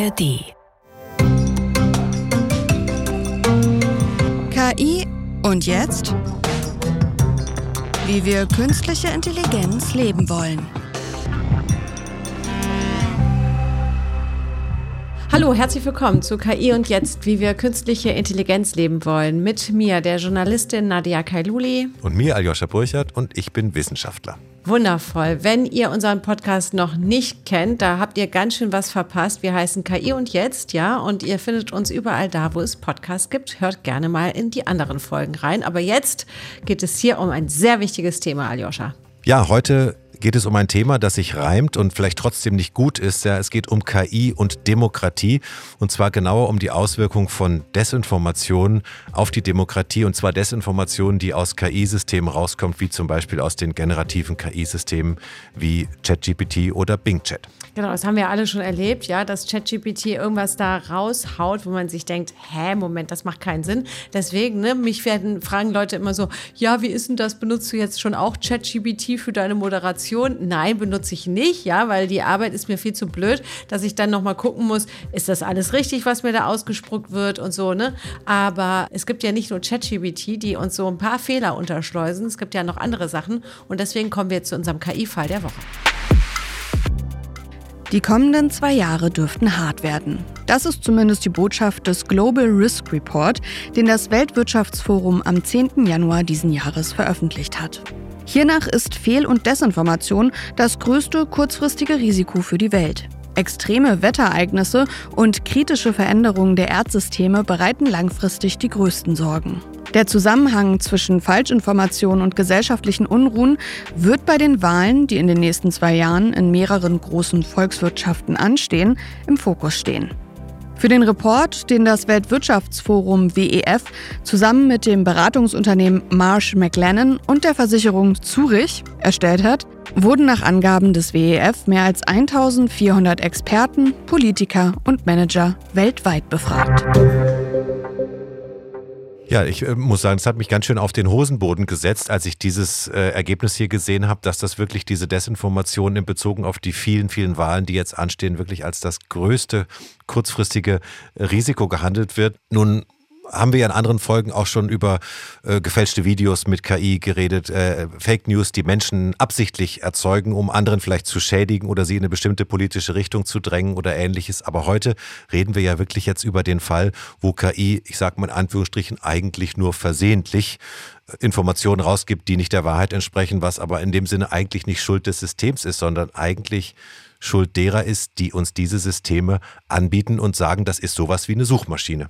ARD. KI und jetzt? Wie wir künstliche Intelligenz leben wollen. Hallo, herzlich willkommen zu KI und jetzt, wie wir künstliche Intelligenz leben wollen. Mit mir, der Journalistin Nadia Kailuli. Und mir, Aljoscha Burchardt, und ich bin Wissenschaftler. Wundervoll. Wenn ihr unseren Podcast noch nicht kennt, da habt ihr ganz schön was verpasst. Wir heißen KI und jetzt, ja, und ihr findet uns überall da, wo es Podcasts gibt. Hört gerne mal in die anderen Folgen rein. Aber jetzt geht es hier um ein sehr wichtiges Thema, Aljoscha. Ja, heute geht es um ein Thema, das sich reimt und vielleicht trotzdem nicht gut ist. Ja, es geht um KI und Demokratie und zwar genauer um die Auswirkung von Desinformation auf die Demokratie und zwar Desinformation, die aus KI-Systemen rauskommt, wie zum Beispiel aus den generativen KI-Systemen wie ChatGPT oder Bing Chat. Genau, das haben wir alle schon erlebt, ja, dass ChatGPT irgendwas da raushaut, wo man sich denkt, hä, Moment, das macht keinen Sinn. Deswegen, ne, mich werden fragen Leute immer so, ja, wie ist denn das? Benutzt du jetzt schon auch ChatGPT für deine Moderation? Information. Nein, benutze ich nicht, ja, weil die Arbeit ist mir viel zu blöd, dass ich dann nochmal gucken muss, ist das alles richtig, was mir da ausgespuckt wird und so, ne? Aber es gibt ja nicht nur ChatGPT, die uns so ein paar Fehler unterschleusen. Es gibt ja noch andere Sachen und deswegen kommen wir zu unserem KI-Fall der Woche. Die kommenden zwei Jahre dürften hart werden. Das ist zumindest die Botschaft des Global Risk Report, den das Weltwirtschaftsforum am 10. Januar diesen Jahres veröffentlicht hat. Hiernach ist Fehl- und Desinformation das größte kurzfristige Risiko für die Welt. Extreme Wetterereignisse und kritische Veränderungen der Erdsysteme bereiten langfristig die größten Sorgen. Der Zusammenhang zwischen Falschinformation und gesellschaftlichen Unruhen wird bei den Wahlen, die in den nächsten zwei Jahren in mehreren großen Volkswirtschaften anstehen, im Fokus stehen. Für den Report, den das Weltwirtschaftsforum WEF zusammen mit dem Beratungsunternehmen Marsh McLennan und der Versicherung Zurich erstellt hat, wurden nach Angaben des WEF mehr als 1400 Experten, Politiker und Manager weltweit befragt. Ja, ich äh, muss sagen, es hat mich ganz schön auf den Hosenboden gesetzt, als ich dieses äh, Ergebnis hier gesehen habe, dass das wirklich diese Desinformation in Bezug auf die vielen, vielen Wahlen, die jetzt anstehen, wirklich als das größte kurzfristige Risiko gehandelt wird. Nun haben wir ja in anderen Folgen auch schon über äh, gefälschte Videos mit KI geredet, äh, Fake News, die Menschen absichtlich erzeugen, um anderen vielleicht zu schädigen oder sie in eine bestimmte politische Richtung zu drängen oder ähnliches. Aber heute reden wir ja wirklich jetzt über den Fall, wo KI, ich sage mal in Anführungsstrichen, eigentlich nur versehentlich äh, Informationen rausgibt, die nicht der Wahrheit entsprechen, was aber in dem Sinne eigentlich nicht Schuld des Systems ist, sondern eigentlich Schuld derer ist, die uns diese Systeme anbieten und sagen, das ist sowas wie eine Suchmaschine.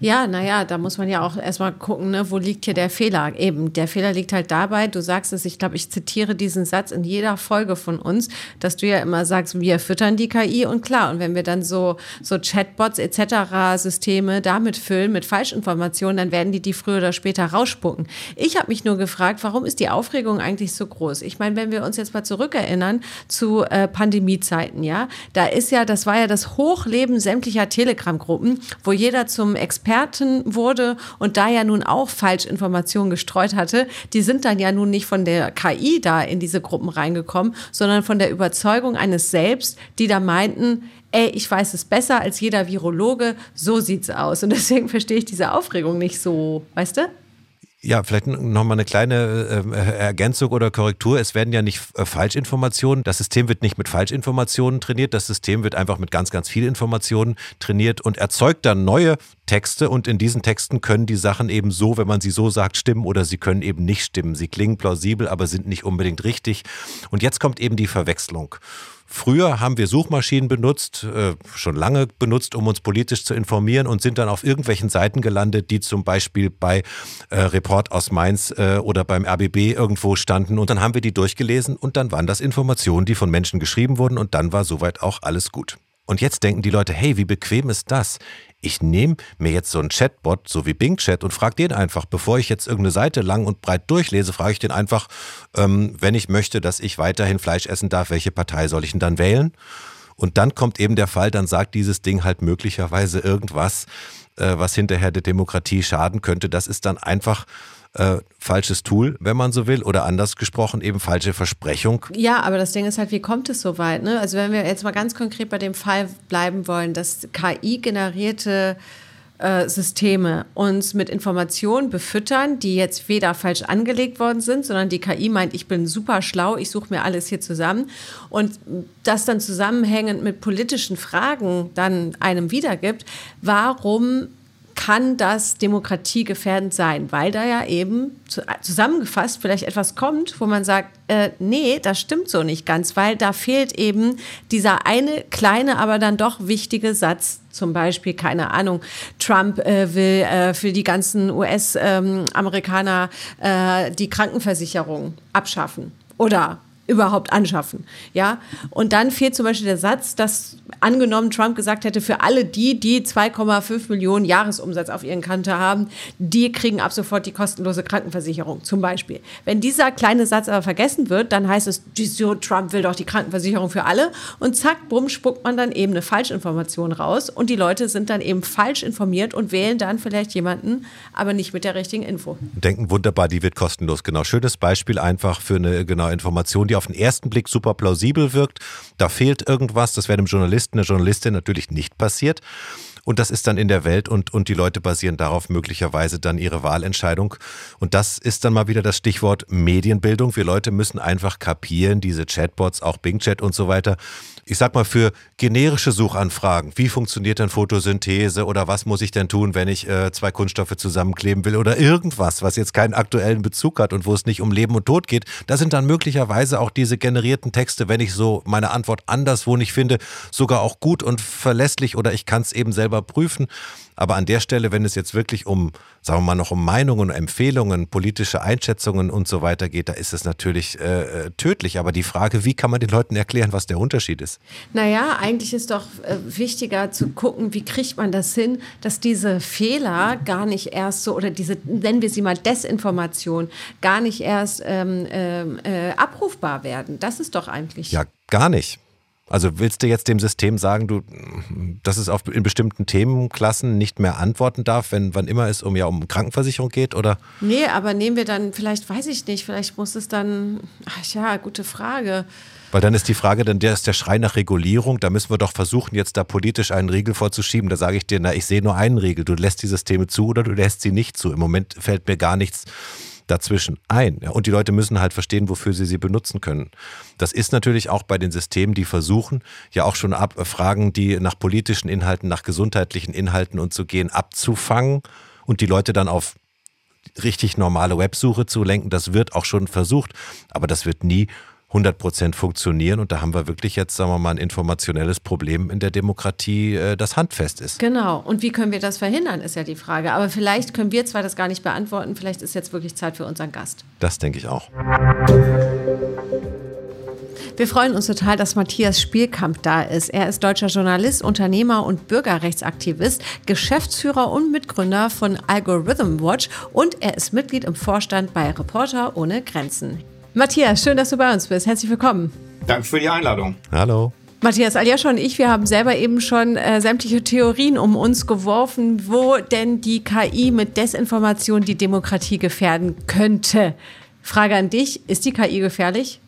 Ja, naja, da muss man ja auch erstmal gucken, ne, wo liegt hier der Fehler? Eben, der Fehler liegt halt dabei, du sagst es, ich glaube, ich zitiere diesen Satz in jeder Folge von uns, dass du ja immer sagst, wir füttern die KI und klar, und wenn wir dann so, so Chatbots etc. Systeme damit füllen mit Falschinformationen, dann werden die die früher oder später rausspucken. Ich habe mich nur gefragt, warum ist die Aufregung eigentlich so groß? Ich meine, wenn wir uns jetzt mal zurückerinnern zu äh, Pandemiezeiten, ja, da ist ja, das war ja das Hochleben sämtlicher Telegram-Gruppen, wo jeder zum Experten wurde und da ja nun auch Falschinformationen gestreut hatte, die sind dann ja nun nicht von der KI da in diese Gruppen reingekommen, sondern von der Überzeugung eines Selbst, die da meinten, ey, ich weiß es besser als jeder Virologe, so sieht's aus. Und deswegen verstehe ich diese Aufregung nicht so, weißt du? Ja, vielleicht nochmal eine kleine äh, Ergänzung oder Korrektur. Es werden ja nicht äh, Falschinformationen. Das System wird nicht mit Falschinformationen trainiert. Das System wird einfach mit ganz, ganz viel Informationen trainiert und erzeugt dann neue Texte. Und in diesen Texten können die Sachen eben so, wenn man sie so sagt, stimmen oder sie können eben nicht stimmen. Sie klingen plausibel, aber sind nicht unbedingt richtig. Und jetzt kommt eben die Verwechslung. Früher haben wir Suchmaschinen benutzt, äh, schon lange benutzt, um uns politisch zu informieren und sind dann auf irgendwelchen Seiten gelandet, die zum Beispiel bei äh, Report aus Mainz äh, oder beim RBB irgendwo standen. Und dann haben wir die durchgelesen und dann waren das Informationen, die von Menschen geschrieben wurden und dann war soweit auch alles gut. Und jetzt denken die Leute, hey, wie bequem ist das? Ich nehme mir jetzt so einen Chatbot, so wie Bing Chat, und frage den einfach, bevor ich jetzt irgendeine Seite lang und breit durchlese, frage ich den einfach, ähm, wenn ich möchte, dass ich weiterhin Fleisch essen darf, welche Partei soll ich denn dann wählen? Und dann kommt eben der Fall, dann sagt dieses Ding halt möglicherweise irgendwas, äh, was hinterher der Demokratie schaden könnte. Das ist dann einfach äh, falsches Tool, wenn man so will, oder anders gesprochen eben falsche Versprechung. Ja, aber das Ding ist halt, wie kommt es so weit? Ne? Also wenn wir jetzt mal ganz konkret bei dem Fall bleiben wollen, dass KI-generierte äh, Systeme uns mit Informationen befüttern, die jetzt weder falsch angelegt worden sind, sondern die KI meint, ich bin super schlau, ich suche mir alles hier zusammen und das dann zusammenhängend mit politischen Fragen dann einem wiedergibt, warum kann das demokratiegefährdend sein, weil da ja eben zusammengefasst vielleicht etwas kommt, wo man sagt, äh, nee, das stimmt so nicht ganz, weil da fehlt eben dieser eine kleine, aber dann doch wichtige Satz. Zum Beispiel, keine Ahnung, Trump äh, will äh, für die ganzen US-Amerikaner ähm, äh, die Krankenversicherung abschaffen. Oder überhaupt anschaffen. Ja, und dann fehlt zum Beispiel der Satz, dass angenommen Trump gesagt hätte, für alle die, die 2,5 Millionen Jahresumsatz auf ihren Kante haben, die kriegen ab sofort die kostenlose Krankenversicherung, zum Beispiel. Wenn dieser kleine Satz aber vergessen wird, dann heißt es, Trump will doch die Krankenversicherung für alle und zack, bumm, spuckt man dann eben eine Falschinformation raus und die Leute sind dann eben falsch informiert und wählen dann vielleicht jemanden, aber nicht mit der richtigen Info. Denken wunderbar, die wird kostenlos. Genau, schönes Beispiel einfach für eine genaue Information, die auf den ersten Blick super plausibel wirkt. Da fehlt irgendwas, das wäre dem Journalisten, der Journalistin natürlich nicht passiert. Und das ist dann in der Welt und, und die Leute basieren darauf möglicherweise dann ihre Wahlentscheidung. Und das ist dann mal wieder das Stichwort Medienbildung. Wir Leute müssen einfach kapieren, diese Chatbots, auch Bing Chat und so weiter, ich sag mal, für generische Suchanfragen, wie funktioniert denn Photosynthese oder was muss ich denn tun, wenn ich äh, zwei Kunststoffe zusammenkleben will oder irgendwas, was jetzt keinen aktuellen Bezug hat und wo es nicht um Leben und Tod geht, da sind dann möglicherweise auch diese generierten Texte, wenn ich so meine Antwort anderswo nicht finde, sogar auch gut und verlässlich oder ich kann es eben selber prüfen. Aber an der Stelle, wenn es jetzt wirklich um, sagen wir mal, noch um Meinungen, Empfehlungen, politische Einschätzungen und so weiter geht, da ist es natürlich äh, äh, tödlich. Aber die Frage, wie kann man den Leuten erklären, was der Unterschied ist? Naja, eigentlich ist doch äh, wichtiger zu gucken, wie kriegt man das hin, dass diese Fehler gar nicht erst so, oder diese, nennen wir sie mal Desinformation, gar nicht erst ähm, ähm äh, abrufbar werden. Das ist doch eigentlich. Ja, gar nicht. Also willst du jetzt dem System sagen, du, dass es auf in bestimmten Themenklassen nicht mehr antworten darf, wenn wann immer es um ja um Krankenversicherung geht, oder? Nee, aber nehmen wir dann, vielleicht weiß ich nicht, vielleicht muss es dann, ach ja, gute Frage. Weil dann ist die Frage, dann der ist der Schrei nach Regulierung. Da müssen wir doch versuchen, jetzt da politisch einen Riegel vorzuschieben. Da sage ich dir, na, ich sehe nur einen Riegel. Du lässt die Systeme zu oder du lässt sie nicht zu. Im Moment fällt mir gar nichts dazwischen ein. Und die Leute müssen halt verstehen, wofür sie sie benutzen können. Das ist natürlich auch bei den Systemen, die versuchen, ja auch schon ab Fragen, die nach politischen Inhalten, nach gesundheitlichen Inhalten und zu gehen, abzufangen und die Leute dann auf richtig normale Websuche zu lenken. Das wird auch schon versucht, aber das wird nie 100 Prozent funktionieren. Und da haben wir wirklich jetzt, sagen wir mal, ein informationelles Problem in der Demokratie, äh, das handfest ist. Genau. Und wie können wir das verhindern, ist ja die Frage. Aber vielleicht können wir zwar das gar nicht beantworten. Vielleicht ist jetzt wirklich Zeit für unseren Gast. Das denke ich auch. Wir freuen uns total, dass Matthias Spielkamp da ist. Er ist deutscher Journalist, Unternehmer und Bürgerrechtsaktivist, Geschäftsführer und Mitgründer von Algorithm Watch und er ist Mitglied im Vorstand bei Reporter ohne Grenzen. Matthias, schön, dass du bei uns bist. Herzlich willkommen. Danke für die Einladung. Hallo. Matthias Aljascha und ich, wir haben selber eben schon äh, sämtliche Theorien um uns geworfen, wo denn die KI mit Desinformation die Demokratie gefährden könnte. Frage an dich, ist die KI gefährlich?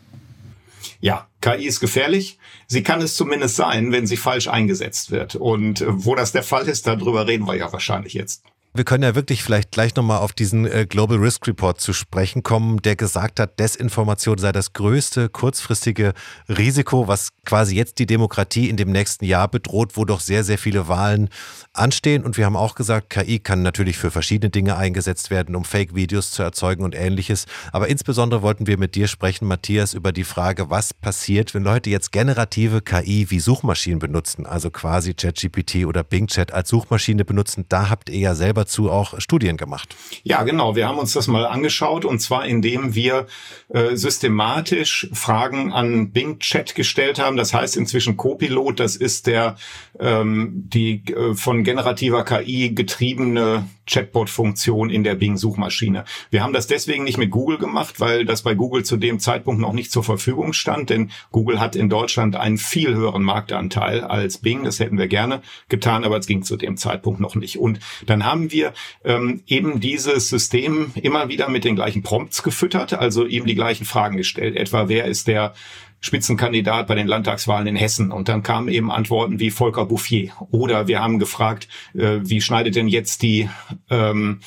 Ja, KI ist gefährlich. Sie kann es zumindest sein, wenn sie falsch eingesetzt wird. Und äh, wo das der Fall ist, darüber reden wir ja wahrscheinlich jetzt. Wir können ja wirklich vielleicht gleich nochmal auf diesen äh, Global Risk Report zu sprechen kommen, der gesagt hat, Desinformation sei das größte kurzfristige Risiko, was quasi jetzt die Demokratie in dem nächsten Jahr bedroht, wo doch sehr, sehr viele Wahlen anstehen. Und wir haben auch gesagt, KI kann natürlich für verschiedene Dinge eingesetzt werden, um Fake-Videos zu erzeugen und ähnliches. Aber insbesondere wollten wir mit dir sprechen, Matthias, über die Frage, was passiert, wenn Leute jetzt generative KI wie Suchmaschinen benutzen, also quasi ChatGPT oder Bing Chat als Suchmaschine benutzen. Da habt ihr ja selber dazu auch Studien gemacht. Ja, genau. Wir haben uns das mal angeschaut und zwar indem wir äh, systematisch Fragen an Bing Chat gestellt haben. Das heißt inzwischen Copilot. Das ist der ähm, die äh, von generativer KI getriebene Chatbot-Funktion in der Bing-Suchmaschine. Wir haben das deswegen nicht mit Google gemacht, weil das bei Google zu dem Zeitpunkt noch nicht zur Verfügung stand, denn Google hat in Deutschland einen viel höheren Marktanteil als Bing. Das hätten wir gerne getan, aber es ging zu dem Zeitpunkt noch nicht. Und dann haben wir wir ähm, eben dieses System immer wieder mit den gleichen Prompts gefüttert, also ihm die gleichen Fragen gestellt. Etwa, wer ist der Spitzenkandidat bei den Landtagswahlen in Hessen. Und dann kamen eben Antworten wie Volker Bouffier. Oder wir haben gefragt, äh, wie schneidet denn jetzt die ähm,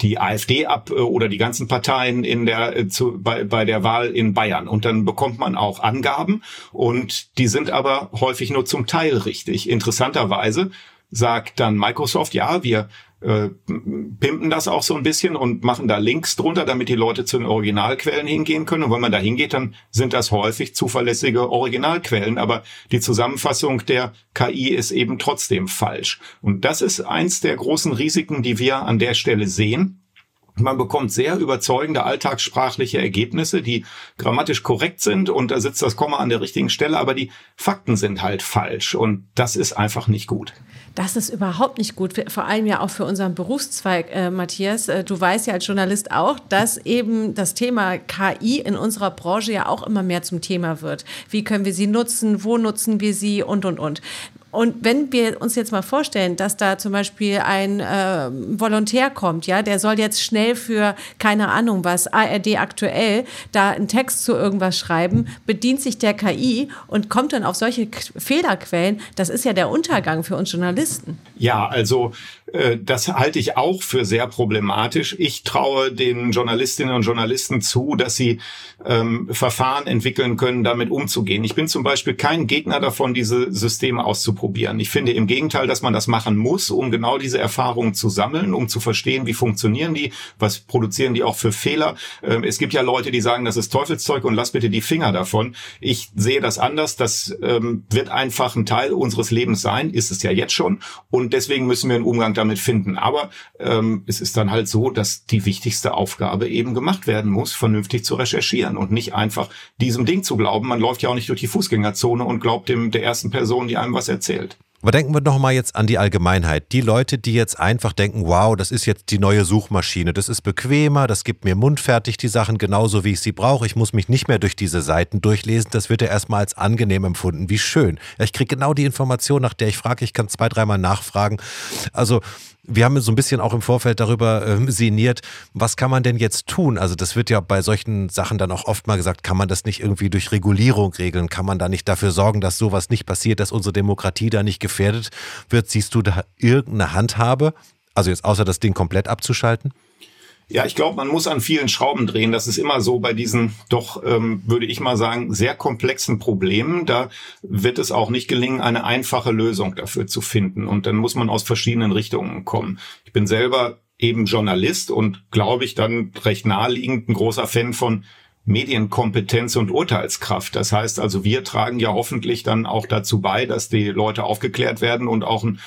die AfD ab äh, oder die ganzen Parteien in der äh, zu, bei, bei der Wahl in Bayern und dann bekommt man auch Angaben und die sind aber häufig nur zum Teil richtig. Interessanterweise sagt dann Microsoft, ja, wir äh, pimpen das auch so ein bisschen und machen da Links drunter, damit die Leute zu den Originalquellen hingehen können. Und wenn man da hingeht, dann sind das häufig zuverlässige Originalquellen. Aber die Zusammenfassung der KI ist eben trotzdem falsch. Und das ist eins der großen Risiken, die wir an der Stelle sehen. Man bekommt sehr überzeugende alltagssprachliche Ergebnisse, die grammatisch korrekt sind und da sitzt das Komma an der richtigen Stelle, aber die Fakten sind halt falsch und das ist einfach nicht gut. Das ist überhaupt nicht gut, vor allem ja auch für unseren Berufszweig, äh, Matthias. Äh, du weißt ja als Journalist auch, dass eben das Thema KI in unserer Branche ja auch immer mehr zum Thema wird. Wie können wir sie nutzen? Wo nutzen wir sie? Und, und, und. Und wenn wir uns jetzt mal vorstellen, dass da zum Beispiel ein äh, Volontär kommt, ja, der soll jetzt schnell für, keine Ahnung was, ARD aktuell, da einen Text zu irgendwas schreiben, bedient sich der KI und kommt dann auf solche Fehlerquellen, das ist ja der Untergang für uns Journalisten. Ja, also das halte ich auch für sehr problematisch. Ich traue den Journalistinnen und Journalisten zu, dass sie ähm, Verfahren entwickeln können, damit umzugehen. Ich bin zum Beispiel kein Gegner davon, diese Systeme auszuprobieren. Ich finde im Gegenteil, dass man das machen muss, um genau diese Erfahrungen zu sammeln, um zu verstehen, wie funktionieren die, was produzieren die auch für Fehler. Ähm, es gibt ja Leute, die sagen, das ist Teufelszeug und lass bitte die Finger davon. Ich sehe das anders. Das ähm, wird einfach ein Teil unseres Lebens sein, ist es ja jetzt schon. Und deswegen müssen wir einen Umgang damit finden. Aber ähm, es ist dann halt so, dass die wichtigste Aufgabe eben gemacht werden muss, vernünftig zu recherchieren und nicht einfach diesem Ding zu glauben. Man läuft ja auch nicht durch die Fußgängerzone und glaubt dem der ersten Person, die einem was erzählt. Aber denken wir doch mal jetzt an die Allgemeinheit. Die Leute, die jetzt einfach denken, wow, das ist jetzt die neue Suchmaschine, das ist bequemer, das gibt mir mundfertig die Sachen genauso, wie ich sie brauche. Ich muss mich nicht mehr durch diese Seiten durchlesen. Das wird ja erstmal als angenehm empfunden. Wie schön. Ja, ich kriege genau die Information, nach der ich frage. Ich kann zwei, dreimal nachfragen. Also wir haben so ein bisschen auch im Vorfeld darüber äh, sinniert, was kann man denn jetzt tun? Also das wird ja bei solchen Sachen dann auch oft mal gesagt, kann man das nicht irgendwie durch Regulierung regeln? Kann man da nicht dafür sorgen, dass sowas nicht passiert, dass unsere Demokratie da nicht gefährdet wird? Siehst du da irgendeine Handhabe? Also jetzt außer das Ding komplett abzuschalten? Ja, ich glaube, man muss an vielen Schrauben drehen. Das ist immer so bei diesen doch, ähm, würde ich mal sagen, sehr komplexen Problemen. Da wird es auch nicht gelingen, eine einfache Lösung dafür zu finden. Und dann muss man aus verschiedenen Richtungen kommen. Ich bin selber eben Journalist und glaube ich dann recht naheliegend ein großer Fan von Medienkompetenz und Urteilskraft. Das heißt also, wir tragen ja hoffentlich dann auch dazu bei, dass die Leute aufgeklärt werden und auch ein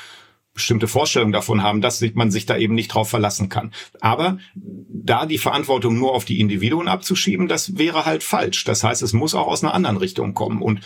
bestimmte Vorstellung davon haben, dass man sich da eben nicht drauf verlassen kann. Aber da die Verantwortung nur auf die Individuen abzuschieben, das wäre halt falsch. Das heißt, es muss auch aus einer anderen Richtung kommen. Und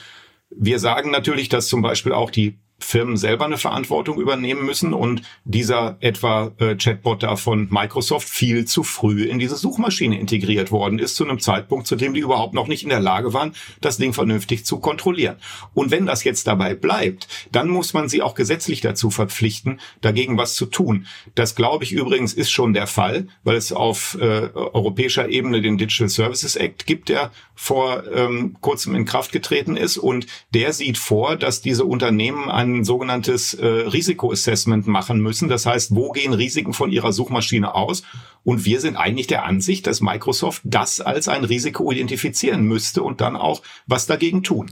wir sagen natürlich, dass zum Beispiel auch die Firmen selber eine Verantwortung übernehmen müssen und dieser etwa äh, Chatbot da von Microsoft viel zu früh in diese Suchmaschine integriert worden ist, zu einem Zeitpunkt, zu dem die überhaupt noch nicht in der Lage waren, das Ding vernünftig zu kontrollieren. Und wenn das jetzt dabei bleibt, dann muss man sie auch gesetzlich dazu verpflichten, dagegen was zu tun. Das glaube ich übrigens ist schon der Fall, weil es auf äh, europäischer Ebene den Digital Services Act gibt, der vor ähm, kurzem in Kraft getreten ist und der sieht vor, dass diese Unternehmen einen ein sogenanntes äh, Risikoassessment machen müssen. Das heißt, wo gehen Risiken von ihrer Suchmaschine aus? Und wir sind eigentlich der Ansicht, dass Microsoft das als ein Risiko identifizieren müsste und dann auch was dagegen tun.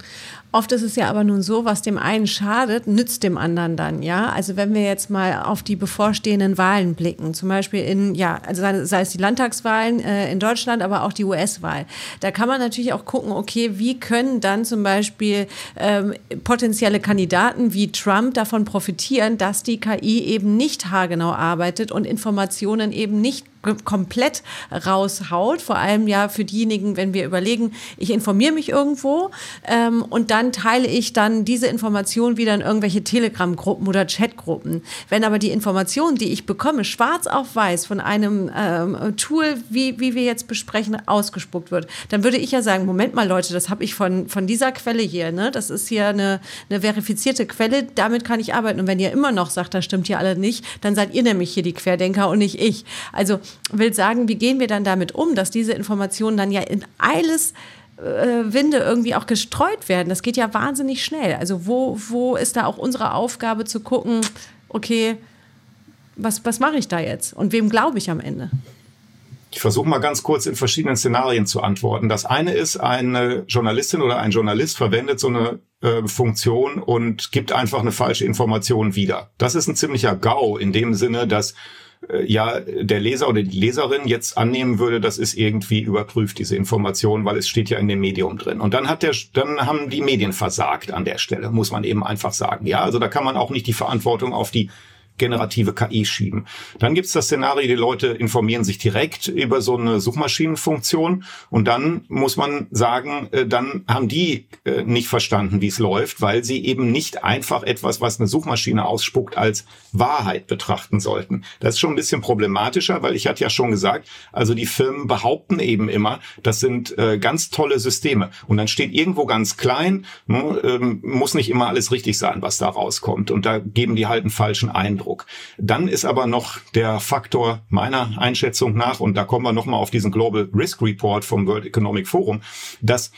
Oft ist es ja aber nun so, was dem einen schadet, nützt dem anderen dann, ja. Also wenn wir jetzt mal auf die bevorstehenden Wahlen blicken, zum Beispiel in, ja, also sei es die Landtagswahlen äh, in Deutschland, aber auch die US-Wahl, da kann man natürlich auch gucken, okay, wie können dann zum Beispiel ähm, potenzielle Kandidaten wie Trump davon profitieren, dass die KI eben nicht haargenau arbeitet und Informationen eben nicht komplett raushaut. Vor allem ja für diejenigen, wenn wir überlegen, ich informiere mich irgendwo ähm, und dann teile ich dann diese Information wieder in irgendwelche Telegram-Gruppen oder Chat-Gruppen. Wenn aber die Information, die ich bekomme, schwarz auf weiß von einem ähm, Tool, wie, wie wir jetzt besprechen, ausgespuckt wird, dann würde ich ja sagen, Moment mal Leute, das habe ich von, von dieser Quelle hier, ne? das ist hier eine, eine verifizierte Quelle, damit kann ich arbeiten. Und wenn ihr immer noch sagt, das stimmt hier alle nicht, dann seid ihr nämlich hier die Querdenker und nicht ich. Also will sagen, wie gehen wir dann damit um, dass diese Informationen dann ja in alles äh, Winde irgendwie auch gestreut werden. Das geht ja wahnsinnig schnell. Also wo, wo ist da auch unsere Aufgabe zu gucken, okay, was, was mache ich da jetzt und wem glaube ich am Ende? Ich versuche mal ganz kurz in verschiedenen Szenarien zu antworten. Das eine ist, eine Journalistin oder ein Journalist verwendet so eine äh, Funktion und gibt einfach eine falsche Information wieder. Das ist ein ziemlicher GAU in dem Sinne, dass ja der Leser oder die Leserin jetzt annehmen würde, das ist irgendwie überprüft, diese Information, weil es steht ja in dem Medium drin. Und dann hat der, dann haben die Medien versagt an der Stelle, muss man eben einfach sagen. Ja, also da kann man auch nicht die Verantwortung auf die generative KI schieben. Dann gibt's das Szenario, die Leute informieren sich direkt über so eine Suchmaschinenfunktion und dann muss man sagen, äh, dann haben die äh, nicht verstanden, wie es läuft, weil sie eben nicht einfach etwas, was eine Suchmaschine ausspuckt, als Wahrheit betrachten sollten. Das ist schon ein bisschen problematischer, weil ich hatte ja schon gesagt, also die Firmen behaupten eben immer, das sind äh, ganz tolle Systeme und dann steht irgendwo ganz klein, ne, ähm, muss nicht immer alles richtig sein, was da rauskommt und da geben die halt einen falschen Eindruck. Eindruck. Dann ist aber noch der Faktor meiner Einschätzung nach, und da kommen wir nochmal auf diesen Global Risk Report vom World Economic Forum, dass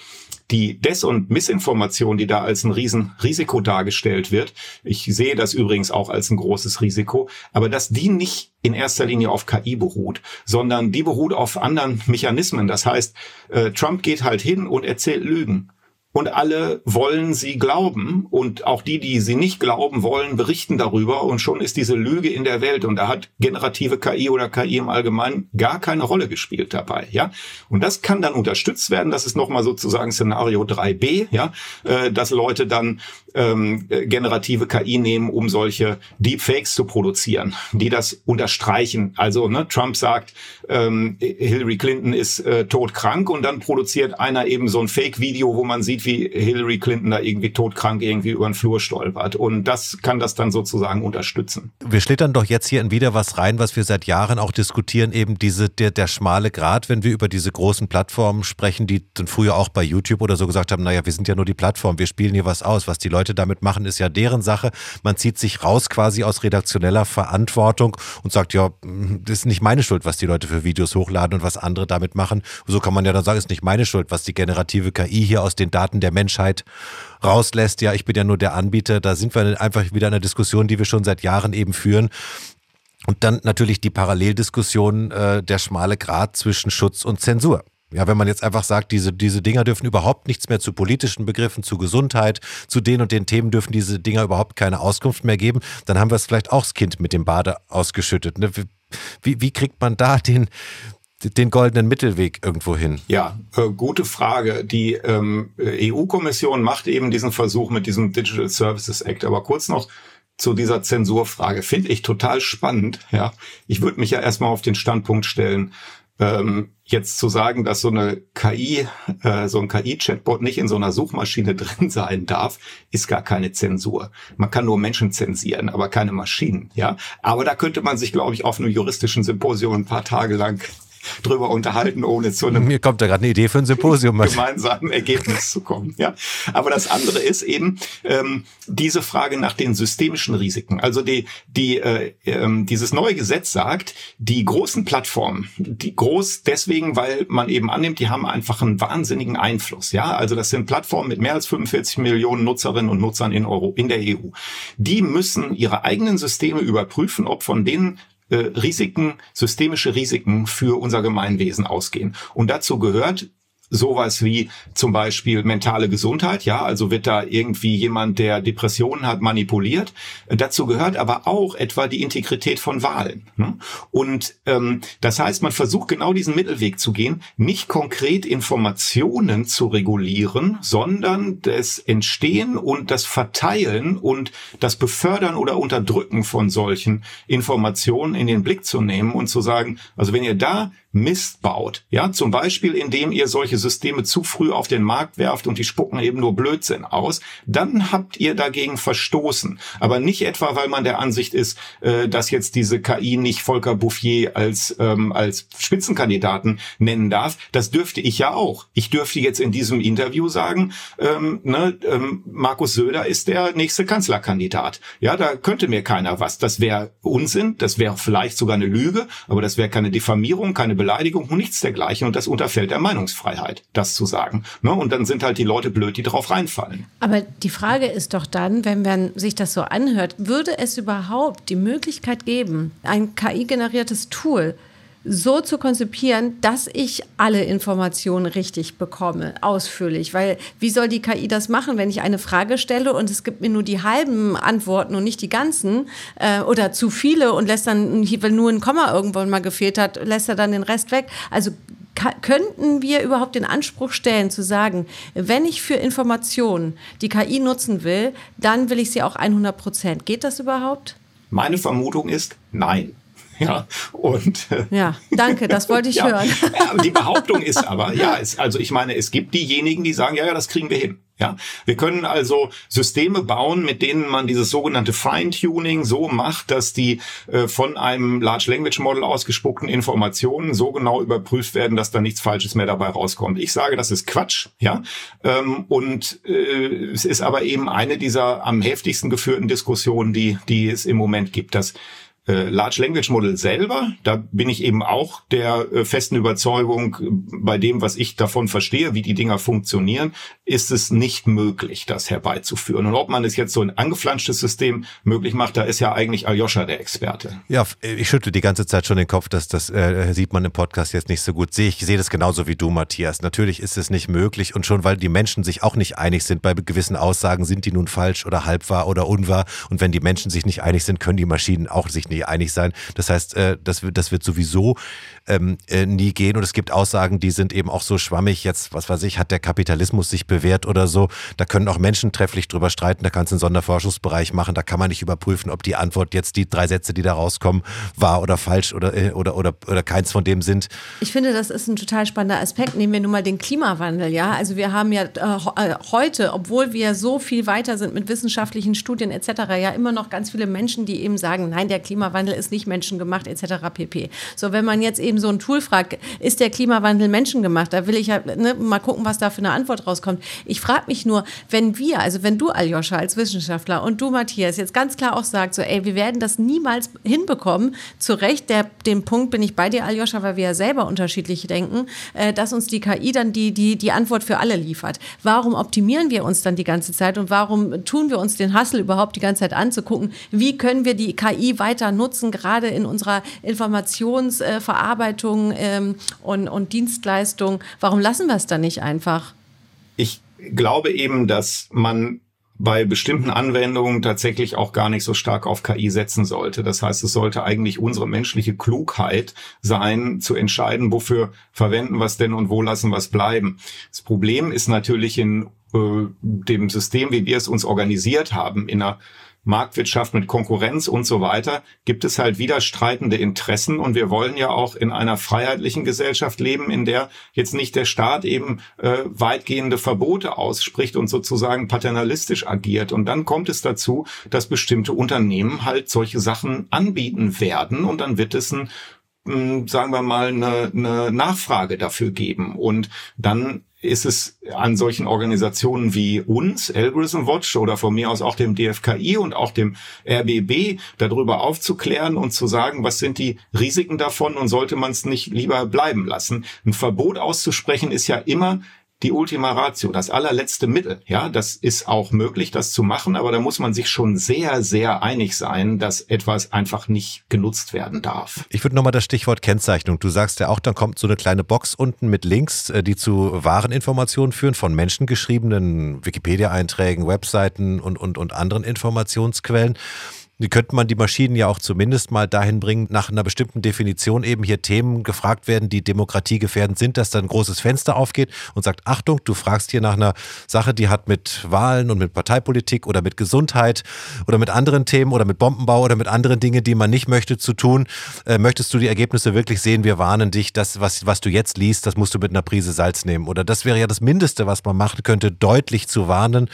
die Des- und Missinformation, die da als ein Riesenrisiko dargestellt wird, ich sehe das übrigens auch als ein großes Risiko, aber dass die nicht in erster Linie auf KI beruht, sondern die beruht auf anderen Mechanismen. Das heißt, äh, Trump geht halt hin und erzählt Lügen und alle wollen sie glauben. Und auch die, die sie nicht glauben wollen, berichten darüber. Und schon ist diese Lüge in der Welt. Und da hat generative KI oder KI im Allgemeinen gar keine Rolle gespielt dabei, ja. Und das kann dann unterstützt werden, das ist nochmal sozusagen Szenario 3b, ja, äh, dass Leute dann ähm, generative KI nehmen, um solche Deepfakes zu produzieren, die das unterstreichen. Also ne, Trump sagt, ähm, Hillary Clinton ist äh, todkrank. Und dann produziert einer eben so ein Fake-Video, wo man sieht, wie Hillary Clinton da irgendwie todkrank irgendwie über den Flur stolpert. Und das kann das dann sozusagen unterstützen. Wir schlittern doch jetzt hier in wieder was rein, was wir seit Jahren auch diskutieren, eben diese der, der schmale Grat, wenn wir über diese großen Plattformen sprechen, die dann früher auch bei YouTube oder so gesagt haben, naja, wir sind ja nur die Plattform, wir spielen hier was aus, was die Leute Leute damit machen, ist ja deren Sache. Man zieht sich raus quasi aus redaktioneller Verantwortung und sagt, ja, das ist nicht meine Schuld, was die Leute für Videos hochladen und was andere damit machen. so kann man ja dann sagen, ist nicht meine Schuld, was die generative KI hier aus den Daten der Menschheit rauslässt. Ja, ich bin ja nur der Anbieter. Da sind wir einfach wieder in einer Diskussion, die wir schon seit Jahren eben führen. Und dann natürlich die Paralleldiskussion, äh, der schmale Grad zwischen Schutz und Zensur. Ja, wenn man jetzt einfach sagt, diese, diese Dinger dürfen überhaupt nichts mehr zu politischen Begriffen, zu Gesundheit, zu den und den Themen dürfen diese Dinger überhaupt keine Auskunft mehr geben, dann haben wir es vielleicht auch das Kind mit dem Bade ausgeschüttet. Ne? Wie, wie kriegt man da den, den goldenen Mittelweg irgendwo hin? Ja, äh, gute Frage. Die ähm, EU-Kommission macht eben diesen Versuch mit diesem Digital Services Act. Aber kurz noch zu dieser Zensurfrage. Finde ich total spannend. Ja, ich würde mich ja erstmal auf den Standpunkt stellen, ähm, jetzt zu sagen, dass so eine KI, äh, so ein KI-Chatbot nicht in so einer Suchmaschine drin sein darf, ist gar keine Zensur. Man kann nur Menschen zensieren, aber keine Maschinen, ja. Aber da könnte man sich, glaube ich, auf einem juristischen Symposium ein paar Tage lang drüber unterhalten, ohne zu einem Mir kommt da gerade eine Idee für ein Symposium. gemeinsamen Ergebnis zu kommen. Ja, aber das andere ist eben ähm, diese Frage nach den systemischen Risiken. Also die, die, äh, ähm, dieses neue Gesetz sagt, die großen Plattformen, die groß deswegen, weil man eben annimmt, die haben einfach einen wahnsinnigen Einfluss. Ja, also das sind Plattformen mit mehr als 45 Millionen Nutzerinnen und Nutzern in Euro in der EU. Die müssen ihre eigenen Systeme überprüfen, ob von denen äh, Risiken, systemische Risiken für unser Gemeinwesen ausgehen. Und dazu gehört sowas wie zum Beispiel mentale Gesundheit. Ja, also wird da irgendwie jemand, der Depressionen hat, manipuliert. Dazu gehört aber auch etwa die Integrität von Wahlen. Ne? Und ähm, das heißt, man versucht genau diesen Mittelweg zu gehen, nicht konkret Informationen zu regulieren, sondern das Entstehen und das Verteilen und das Befördern oder Unterdrücken von solchen Informationen in den Blick zu nehmen und zu sagen, also wenn ihr da Mist baut. Ja, zum Beispiel, indem ihr solche Systeme zu früh auf den Markt werft und die spucken eben nur Blödsinn aus, dann habt ihr dagegen verstoßen. Aber nicht etwa, weil man der Ansicht ist, äh, dass jetzt diese KI nicht Volker Bouffier als, ähm, als Spitzenkandidaten nennen darf. Das dürfte ich ja auch. Ich dürfte jetzt in diesem Interview sagen, ähm, ne, ähm, Markus Söder ist der nächste Kanzlerkandidat. Ja, da könnte mir keiner was. Das wäre Unsinn, das wäre vielleicht sogar eine Lüge, aber das wäre keine Diffamierung, keine Beleidigung und nichts dergleichen. Und das unterfällt der Meinungsfreiheit, das zu sagen. Ne? Und dann sind halt die Leute blöd, die drauf reinfallen. Aber die Frage ist doch dann, wenn man sich das so anhört, würde es überhaupt die Möglichkeit geben, ein KI-generiertes Tool so zu konzipieren, dass ich alle Informationen richtig bekomme, ausführlich. Weil wie soll die KI das machen, wenn ich eine Frage stelle und es gibt mir nur die halben Antworten und nicht die ganzen äh, oder zu viele und lässt dann, wenn nur ein Komma irgendwann mal gefehlt hat, lässt er dann den Rest weg. Also könnten wir überhaupt den Anspruch stellen zu sagen, wenn ich für Informationen die KI nutzen will, dann will ich sie auch 100 Prozent. Geht das überhaupt? Meine Vermutung ist nein. Ja, und. Äh, ja, danke, das wollte ich ja, hören. Ja, die Behauptung ist aber, ja, es, also ich meine, es gibt diejenigen, die sagen, ja, ja, das kriegen wir hin. Ja, wir können also Systeme bauen, mit denen man dieses sogenannte Feintuning so macht, dass die äh, von einem Large Language Model ausgespuckten Informationen so genau überprüft werden, dass da nichts Falsches mehr dabei rauskommt. Ich sage, das ist Quatsch, ja. Ähm, und äh, es ist aber eben eine dieser am heftigsten geführten Diskussionen, die die es im Moment gibt. Das äh, Large Language Model selber, da bin ich eben auch der äh, festen Überzeugung, bei dem, was ich davon verstehe, wie die Dinger funktionieren, ist es nicht möglich, das herbeizuführen. Und ob man es jetzt so ein angeflanschtes System möglich macht, da ist ja eigentlich Aljoscha der Experte. Ja, ich schüttle die ganze Zeit schon den Kopf, dass das äh, sieht man im Podcast jetzt nicht so gut. Sehe ich sehe das genauso wie du, Matthias. Natürlich ist es nicht möglich und schon weil die Menschen sich auch nicht einig sind bei gewissen Aussagen, sind die nun falsch oder halb wahr oder unwahr. Und wenn die Menschen sich nicht einig sind, können die Maschinen auch sich nicht einig sein. Das heißt, äh, das, wird, das wird sowieso ähm, äh, nie gehen. Und es gibt Aussagen, die sind eben auch so schwammig. Jetzt, was weiß ich, hat der Kapitalismus sich bewährt oder so. Da können auch Menschen trefflich drüber streiten. Da kannst du einen Sonderforschungsbereich machen. Da kann man nicht überprüfen, ob die Antwort jetzt die drei Sätze, die da rauskommen, wahr oder falsch oder, äh, oder, oder, oder keins von dem sind. Ich finde, das ist ein total spannender Aspekt. Nehmen wir nun mal den Klimawandel. Ja, also wir haben ja äh, heute, obwohl wir so viel weiter sind mit wissenschaftlichen Studien etc., ja immer noch ganz viele Menschen, die eben sagen, nein, der Klimawandel ist nicht menschengemacht etc. pp. So, wenn man jetzt eben so ein Tool fragt, ist der Klimawandel menschengemacht? Da will ich ja ne, mal gucken, was da für eine Antwort rauskommt. Ich frage mich nur, wenn wir, also wenn du, Aljoscha, als Wissenschaftler und du, Matthias, jetzt ganz klar auch sagst, so, ey, wir werden das niemals hinbekommen, zu Recht, der, den Punkt bin ich bei dir, Aljoscha, weil wir ja selber unterschiedlich denken, äh, dass uns die KI dann die, die, die Antwort für alle liefert. Warum optimieren wir uns dann die ganze Zeit und warum tun wir uns den Hassel überhaupt die ganze Zeit anzugucken? Wie können wir die KI weiter nutzen, gerade in unserer Informationsverarbeitung? Verwaltung ähm, und, und Dienstleistung. Warum lassen wir es dann nicht einfach? Ich glaube eben, dass man bei bestimmten Anwendungen tatsächlich auch gar nicht so stark auf KI setzen sollte. Das heißt, es sollte eigentlich unsere menschliche Klugheit sein, zu entscheiden, wofür verwenden wir es denn und wo lassen wir es bleiben. Das Problem ist natürlich in äh, dem System, wie wir es uns organisiert haben, in einer Marktwirtschaft mit Konkurrenz und so weiter, gibt es halt widerstreitende Interessen und wir wollen ja auch in einer freiheitlichen Gesellschaft leben, in der jetzt nicht der Staat eben äh, weitgehende Verbote ausspricht und sozusagen paternalistisch agiert. Und dann kommt es dazu, dass bestimmte Unternehmen halt solche Sachen anbieten werden und dann wird es ein hm, sagen wir mal, eine, eine Nachfrage dafür geben. Und dann ist es an solchen Organisationen wie uns, Algorithm Watch oder von mir aus auch dem DFKI und auch dem RBB, darüber aufzuklären und zu sagen, was sind die Risiken davon und sollte man es nicht lieber bleiben lassen. Ein Verbot auszusprechen ist ja immer die Ultima Ratio, das allerletzte Mittel. Ja, das ist auch möglich, das zu machen, aber da muss man sich schon sehr, sehr einig sein, dass etwas einfach nicht genutzt werden darf. Ich würde nochmal das Stichwort Kennzeichnung. Du sagst ja auch, dann kommt so eine kleine Box unten mit Links, äh, die zu wahren Informationen führen, von Menschen geschriebenen Wikipedia-Einträgen, Webseiten und, und, und anderen Informationsquellen. Die könnte man die Maschinen ja auch zumindest mal dahin bringen, nach einer bestimmten Definition eben hier Themen gefragt werden, die demokratiegefährdend sind, dass da ein großes Fenster aufgeht und sagt, Achtung, du fragst hier nach einer Sache, die hat mit Wahlen und mit Parteipolitik oder mit Gesundheit oder mit anderen Themen oder mit Bombenbau oder mit anderen Dingen, die man nicht möchte, zu tun. Äh, möchtest du die Ergebnisse wirklich sehen? Wir warnen dich, das, was, was du jetzt liest, das musst du mit einer Prise Salz nehmen. Oder das wäre ja das Mindeste, was man machen könnte, deutlich zu warnen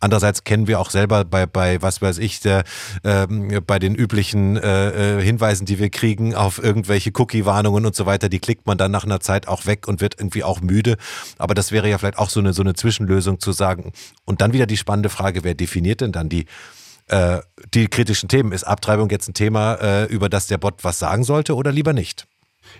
Andererseits kennen wir auch selber bei, bei was weiß ich, der, äh, bei den üblichen äh, äh, Hinweisen, die wir kriegen auf irgendwelche Cookie-Warnungen und so weiter, die klickt man dann nach einer Zeit auch weg und wird irgendwie auch müde. Aber das wäre ja vielleicht auch so eine, so eine Zwischenlösung zu sagen. Und dann wieder die spannende Frage, wer definiert denn dann die äh, die kritischen Themen. Ist Abtreibung jetzt ein Thema, äh, über das der Bot was sagen sollte oder lieber nicht?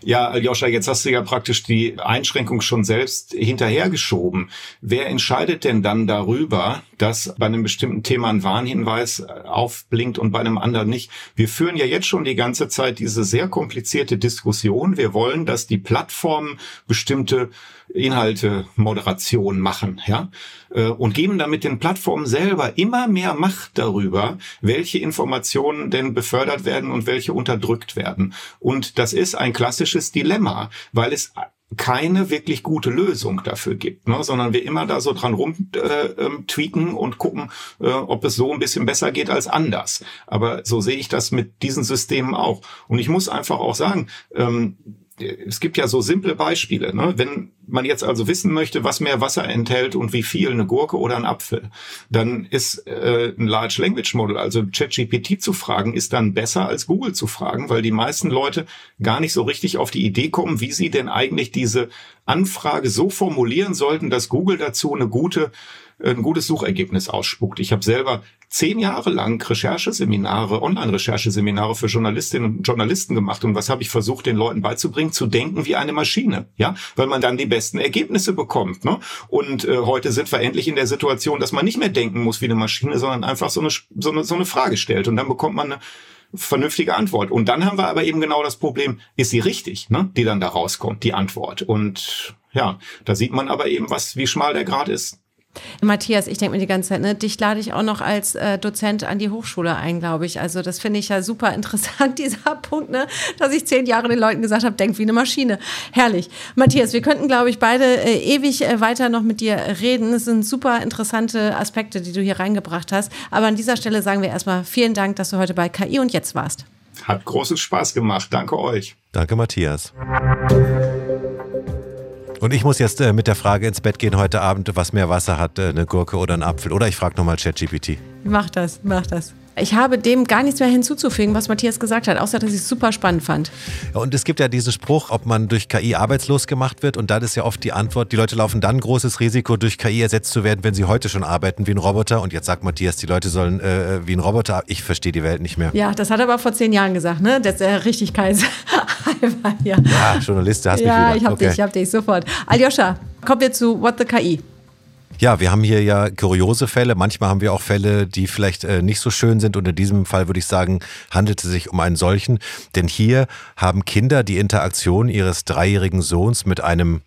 Ja, Aljoscha, jetzt hast du ja praktisch die Einschränkung schon selbst hinterhergeschoben. Wer entscheidet denn dann darüber, dass bei einem bestimmten Thema ein Warnhinweis aufblinkt und bei einem anderen nicht? Wir führen ja jetzt schon die ganze Zeit diese sehr komplizierte Diskussion. Wir wollen, dass die Plattformen bestimmte Inhalte Moderation machen, ja, äh, und geben damit den Plattformen selber immer mehr Macht darüber, welche Informationen denn befördert werden und welche unterdrückt werden. Und das ist ein klassisches Dilemma, weil es keine wirklich gute Lösung dafür gibt, ne? sondern wir immer da so dran rum äh, ähm, und gucken, äh, ob es so ein bisschen besser geht als anders. Aber so sehe ich das mit diesen Systemen auch. Und ich muss einfach auch sagen, ähm, es gibt ja so simple Beispiele. Ne? Wenn man jetzt also wissen möchte, was mehr Wasser enthält und wie viel eine Gurke oder ein Apfel, dann ist äh, ein Large Language Model, also ChatGPT zu fragen, ist dann besser als Google zu fragen, weil die meisten Leute gar nicht so richtig auf die Idee kommen, wie sie denn eigentlich diese Anfrage so formulieren sollten, dass Google dazu eine gute ein gutes Suchergebnis ausspuckt. Ich habe selber zehn Jahre lang Rechercheseminare, Online-Rechercheseminare für Journalistinnen und Journalisten gemacht. Und was habe ich versucht, den Leuten beizubringen? Zu denken wie eine Maschine, ja, weil man dann die besten Ergebnisse bekommt. Ne? Und äh, heute sind wir endlich in der Situation, dass man nicht mehr denken muss wie eine Maschine, sondern einfach so eine, so eine, so eine Frage stellt. Und dann bekommt man eine vernünftige Antwort. Und dann haben wir aber eben genau das Problem, ist sie richtig, ne? die dann da rauskommt, die Antwort. Und ja, da sieht man aber eben, was, wie schmal der Grad ist. Matthias, ich denke mir die ganze Zeit, ne, dich lade ich auch noch als äh, Dozent an die Hochschule ein, glaube ich. Also das finde ich ja super interessant, dieser Punkt, ne, dass ich zehn Jahre den Leuten gesagt habe, denk wie eine Maschine. Herrlich. Matthias, wir könnten, glaube ich, beide äh, ewig äh, weiter noch mit dir reden. Es sind super interessante Aspekte, die du hier reingebracht hast. Aber an dieser Stelle sagen wir erstmal vielen Dank, dass du heute bei KI und jetzt warst. Hat großen Spaß gemacht. Danke euch. Danke, Matthias. Und ich muss jetzt äh, mit der Frage ins Bett gehen heute Abend, was mehr Wasser hat, äh, eine Gurke oder ein Apfel. Oder ich frage nochmal ChatGPT. Mach das, mach das. Ich habe dem gar nichts mehr hinzuzufügen, was Matthias gesagt hat, außer dass ich es super spannend fand. Ja, und es gibt ja diesen Spruch, ob man durch KI arbeitslos gemacht wird. Und dann ist ja oft die Antwort, die Leute laufen dann großes Risiko, durch KI ersetzt zu werden, wenn sie heute schon arbeiten wie ein Roboter. Und jetzt sagt Matthias, die Leute sollen äh, wie ein Roboter. Ich verstehe die Welt nicht mehr. Ja, das hat er aber vor zehn Jahren gesagt, ne? Das ist äh, Richtigkeit. ja. ja, Journalist, du hast ja, mich wieder. ich hab okay. dich, ich hab dich sofort. Aljoscha, kommen wir zu What the KI. Ja, wir haben hier ja kuriose Fälle. Manchmal haben wir auch Fälle, die vielleicht äh, nicht so schön sind. Und in diesem Fall würde ich sagen, handelt es sich um einen solchen. Denn hier haben Kinder die Interaktion ihres dreijährigen Sohns mit einem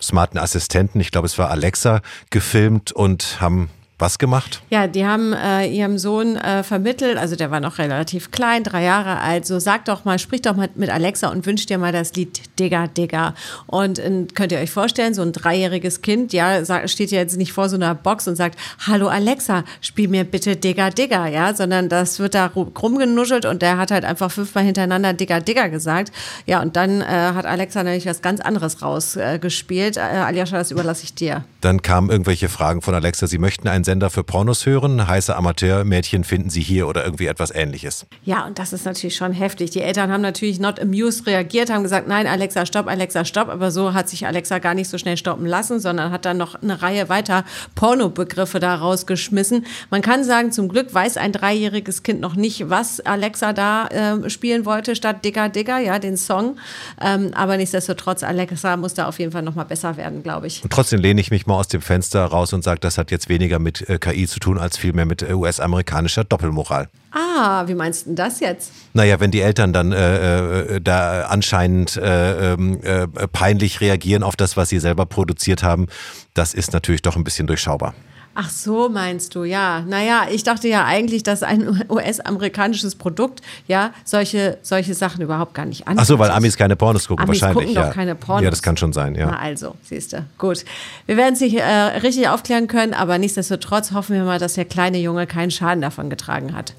smarten Assistenten, ich glaube es war Alexa, gefilmt und haben was gemacht? Ja, die haben äh, ihrem Sohn äh, vermittelt, also der war noch relativ klein, drei Jahre alt, so sag doch mal, sprich doch mal mit Alexa und wünsch dir mal das Lied Digga, Digga. Und äh, könnt ihr euch vorstellen, so ein dreijähriges Kind, ja, steht ja jetzt nicht vor so einer Box und sagt, hallo Alexa, spiel mir bitte Digga, Digga, ja, sondern das wird da rumgenuschelt und der hat halt einfach fünfmal hintereinander Digga, Digga gesagt. Ja, und dann äh, hat Alexa nämlich was ganz anderes rausgespielt. Äh, Aljascha, das überlasse ich dir. Dann kamen irgendwelche Fragen von Alexa, sie möchten einen Sender für Pornos hören. Heiße Amateurmädchen finden Sie hier oder irgendwie etwas ähnliches. Ja, und das ist natürlich schon heftig. Die Eltern haben natürlich not amused reagiert, haben gesagt, nein, Alexa, stopp, Alexa, stopp. Aber so hat sich Alexa gar nicht so schnell stoppen lassen, sondern hat dann noch eine Reihe weiter Pornobegriffe da rausgeschmissen. Man kann sagen, zum Glück weiß ein dreijähriges Kind noch nicht, was Alexa da äh, spielen wollte, statt Digger Digger, ja, den Song. Ähm, aber nichtsdestotrotz, Alexa muss da auf jeden Fall noch mal besser werden, glaube ich. Und trotzdem lehne ich mich mal aus dem Fenster raus und sage, das hat jetzt weniger mit äh, KI zu tun, als vielmehr mit äh, US-amerikanischer Doppelmoral. Ah, wie meinst du das jetzt? Naja, wenn die Eltern dann äh, äh, da anscheinend äh, ähm, äh, peinlich reagieren auf das, was sie selber produziert haben, das ist natürlich doch ein bisschen durchschaubar. Ach so, meinst du, ja. Naja, ich dachte ja eigentlich, dass ein US-amerikanisches Produkt ja solche, solche Sachen überhaupt gar nicht anbietet. Ach so, weil Amis keine Pornos gucken, Amis wahrscheinlich. gucken ja. doch keine Pornos. Ja, das kann schon sein, ja. Na also, siehst du. Gut. Wir werden es nicht äh, richtig aufklären können, aber nichtsdestotrotz hoffen wir mal, dass der kleine Junge keinen Schaden davon getragen hat.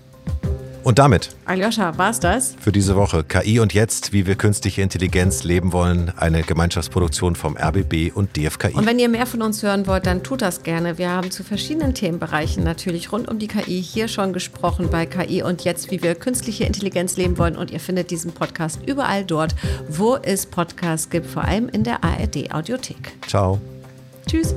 Und damit. Aljoscha, war's das? Für diese Woche. KI und jetzt, wie wir künstliche Intelligenz leben wollen. Eine Gemeinschaftsproduktion vom RBB und DFKI. Und wenn ihr mehr von uns hören wollt, dann tut das gerne. Wir haben zu verschiedenen Themenbereichen natürlich rund um die KI hier schon gesprochen bei KI und jetzt, wie wir künstliche Intelligenz leben wollen. Und ihr findet diesen Podcast überall dort, wo es Podcasts gibt, vor allem in der ARD Audiothek. Ciao. Tschüss.